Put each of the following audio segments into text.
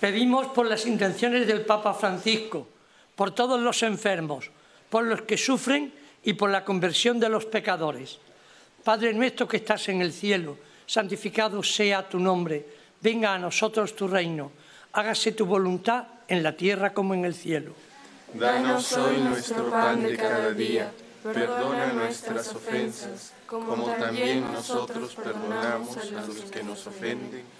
Pedimos por las intenciones del Papa Francisco, por todos los enfermos, por los que sufren y por la conversión de los pecadores. Padre nuestro que estás en el cielo, santificado sea tu nombre, venga a nosotros tu reino, hágase tu voluntad en la tierra como en el cielo. Danos hoy nuestro pan de cada día, perdona nuestras ofensas, como también nosotros perdonamos a los que nos ofenden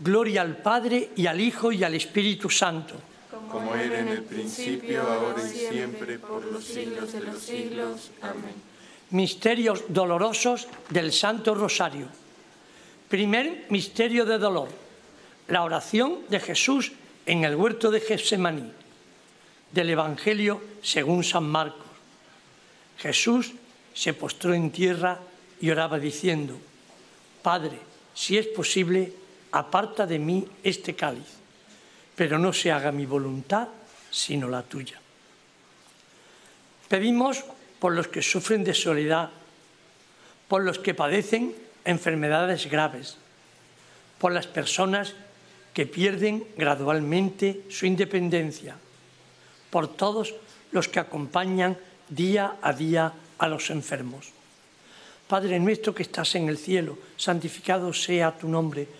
Gloria al Padre y al Hijo y al Espíritu Santo. Como era en el principio, ahora y siempre, por los siglos de los siglos. Amén. Misterios dolorosos del Santo Rosario. Primer misterio de dolor. La oración de Jesús en el huerto de Getsemaní. Del Evangelio según San Marcos. Jesús se postró en tierra y oraba diciendo, Padre, si es posible, aparta de mí este cáliz, pero no se haga mi voluntad, sino la tuya. Pedimos por los que sufren de soledad, por los que padecen enfermedades graves, por las personas que pierden gradualmente su independencia, por todos los que acompañan día a día a los enfermos. Padre nuestro que estás en el cielo, santificado sea tu nombre,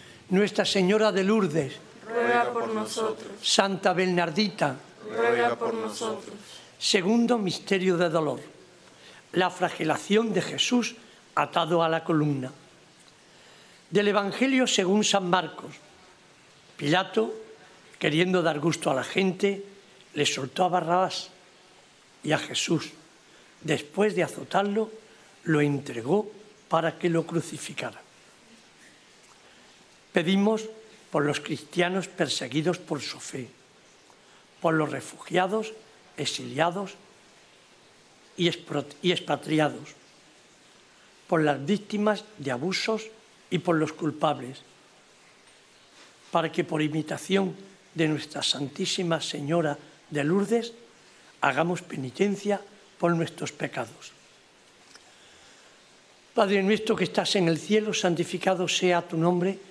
Nuestra Señora de Lourdes, Ruega por nosotros, Santa Bernardita, ruega por nosotros. segundo misterio de dolor, la flagelación de Jesús atado a la columna. Del Evangelio según San Marcos, Pilato, queriendo dar gusto a la gente, le soltó a Barrabás y a Jesús, después de azotarlo, lo entregó para que lo crucificaran. Pedimos por los cristianos perseguidos por su fe, por los refugiados, exiliados y expatriados, por las víctimas de abusos y por los culpables, para que por imitación de nuestra Santísima Señora de Lourdes hagamos penitencia por nuestros pecados. Padre nuestro que estás en el cielo, santificado sea tu nombre,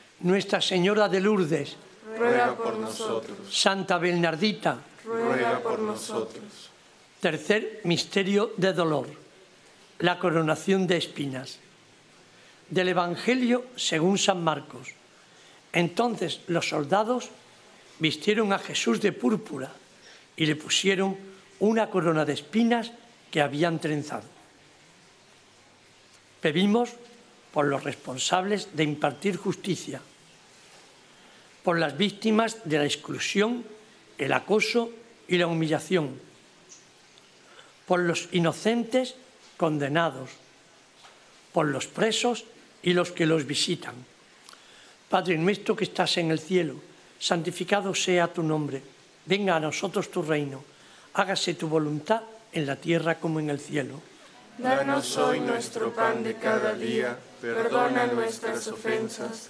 Nuestra Señora de Lourdes, Ruega por nosotros, Santa Bernardita, ruega por nosotros. Tercer misterio de dolor, la coronación de espinas. Del Evangelio según San Marcos. Entonces los soldados vistieron a Jesús de púrpura y le pusieron una corona de espinas que habían trenzado. Pedimos por los responsables de impartir justicia, por las víctimas de la exclusión, el acoso y la humillación, por los inocentes condenados, por los presos y los que los visitan. Padre nuestro que estás en el cielo, santificado sea tu nombre, venga a nosotros tu reino, hágase tu voluntad en la tierra como en el cielo. Danos hoy nuestro pan de cada día, perdona nuestras ofensas,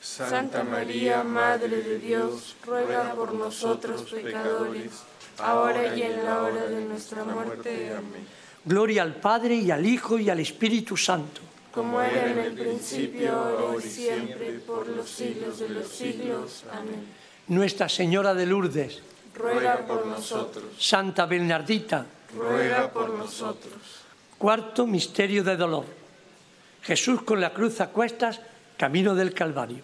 Santa María, Madre de Dios, ruega por nosotros pecadores, ahora y en la hora de nuestra muerte. Amén. Gloria al Padre y al Hijo y al Espíritu Santo. Como era en el principio, ahora y siempre, por los siglos de los siglos. Amén. Nuestra Señora de Lourdes, ruega por nosotros. Santa Bernardita, ruega por nosotros. Cuarto misterio de dolor. Jesús con la cruz a cuestas, camino del Calvario.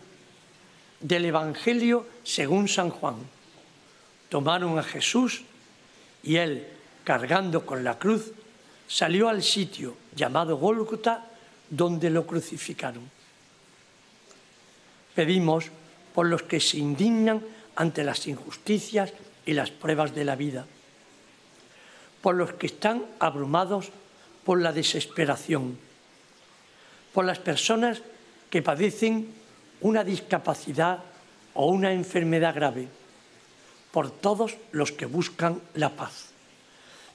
Del Evangelio según San Juan. Tomaron a Jesús y él, cargando con la cruz, salió al sitio llamado Gólgota, donde lo crucificaron. Pedimos por los que se indignan ante las injusticias y las pruebas de la vida, por los que están abrumados por la desesperación, por las personas que padecen una discapacidad o una enfermedad grave, por todos los que buscan la paz.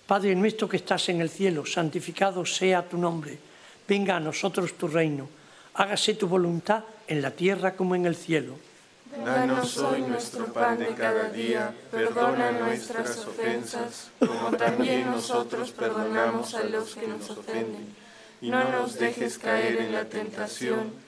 Padre nuestro que estás en el cielo, santificado sea tu nombre, venga a nosotros tu reino, hágase tu voluntad en la tierra como en el cielo. Danos hoy nuestro pan de cada día, perdona nuestras ofensas, como también nosotros perdonamos a los que nos ofenden. Y no nos dejes caer en la tentación,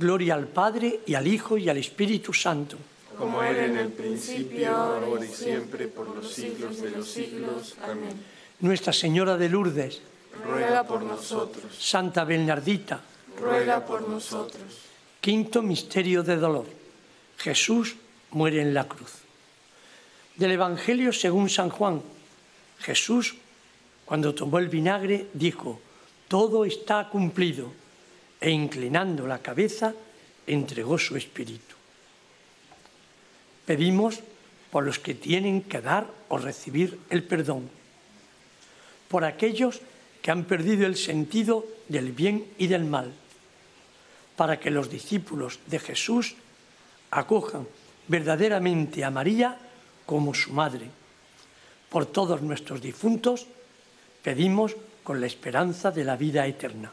Gloria al Padre y al Hijo y al Espíritu Santo. Como era en el principio, ahora y siempre, por los siglos de los siglos. Amén. Nuestra Señora de Lourdes, ruega por nosotros. Santa Bernardita, ruega por nosotros. Quinto misterio de dolor. Jesús muere en la cruz. Del Evangelio según San Juan. Jesús, cuando tomó el vinagre, dijo, todo está cumplido, e inclinando la cabeza, entregó su espíritu. Pedimos por los que tienen que dar o recibir el perdón, por aquellos que han perdido el sentido del bien y del mal, para que los discípulos de Jesús acojan verdaderamente a María como su madre. Por todos nuestros difuntos pedimos con la esperanza de la vida eterna.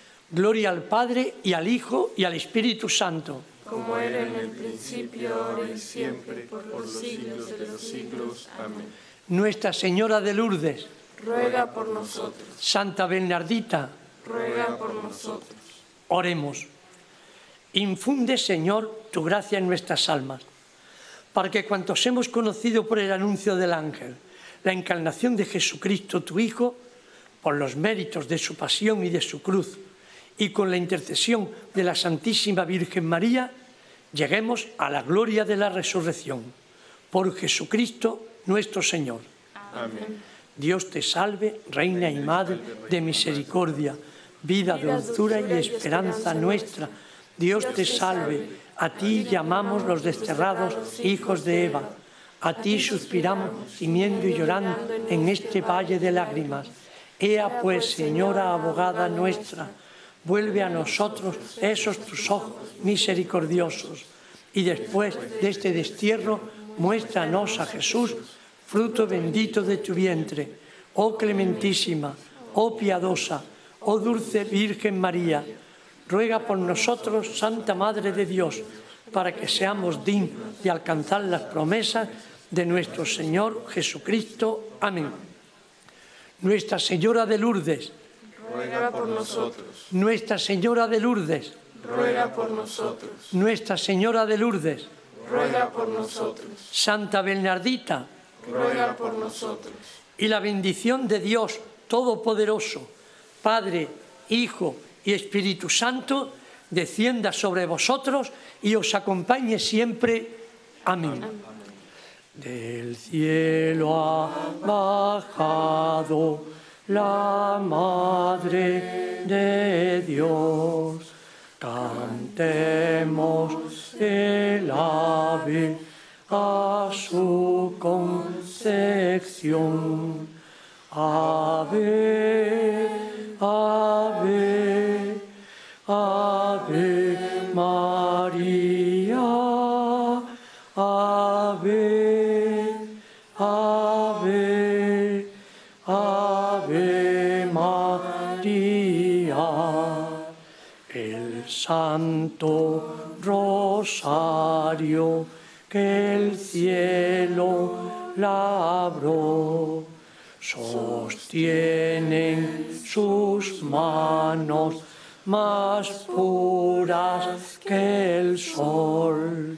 Gloria al Padre y al Hijo y al Espíritu Santo. Como era en el principio, ahora y siempre, por los siglos de los siglos. Amén. Nuestra Señora de Lourdes, Ruega por nosotros, Santa Bernardita, ruega por nosotros. Oremos. Infunde, Señor, tu gracia en nuestras almas, para que cuantos hemos conocido por el anuncio del ángel la encarnación de Jesucristo, tu Hijo, por los méritos de su pasión y de su cruz, y con la intercesión de la Santísima Virgen María, lleguemos a la gloria de la resurrección. Por Jesucristo nuestro Señor. Amén. Dios te salve, Reina y Madre de misericordia, vida, dulzura y esperanza nuestra. Dios te salve, a ti llamamos los desterrados hijos de Eva. A ti suspiramos, gimiendo y llorando en este valle de lágrimas. Ea pues, Señora abogada nuestra, vuelve a nosotros esos tus ojos misericordiosos. Y después de este destierro, muéstranos a Jesús, fruto bendito de tu vientre. oh clementísima, oh piadosa, oh dulce Virgen María, ruega por nosotros, Santa Madre de Dios, para que seamos dignos de alcanzar las promesas de nuestro Señor Jesucristo. Amén. Nuestra Señora de Lourdes, ruega por nosotros. Nuestra Señora de Lourdes, ruega por nosotros. Nuestra Señora de Lourdes, ruega por nosotros. Santa Bernardita, ruega por nosotros. Y la bendición de Dios Todopoderoso, Padre, Hijo y Espíritu Santo, descienda sobre vosotros y os acompañe siempre. Amén. Del cielo ha bajado la Madre de Dios. Cantemos el ave a su concepción. Ave, ave, ave María, ave, Rosario que el cielo labró, sostienen sus manos más puras que el sol.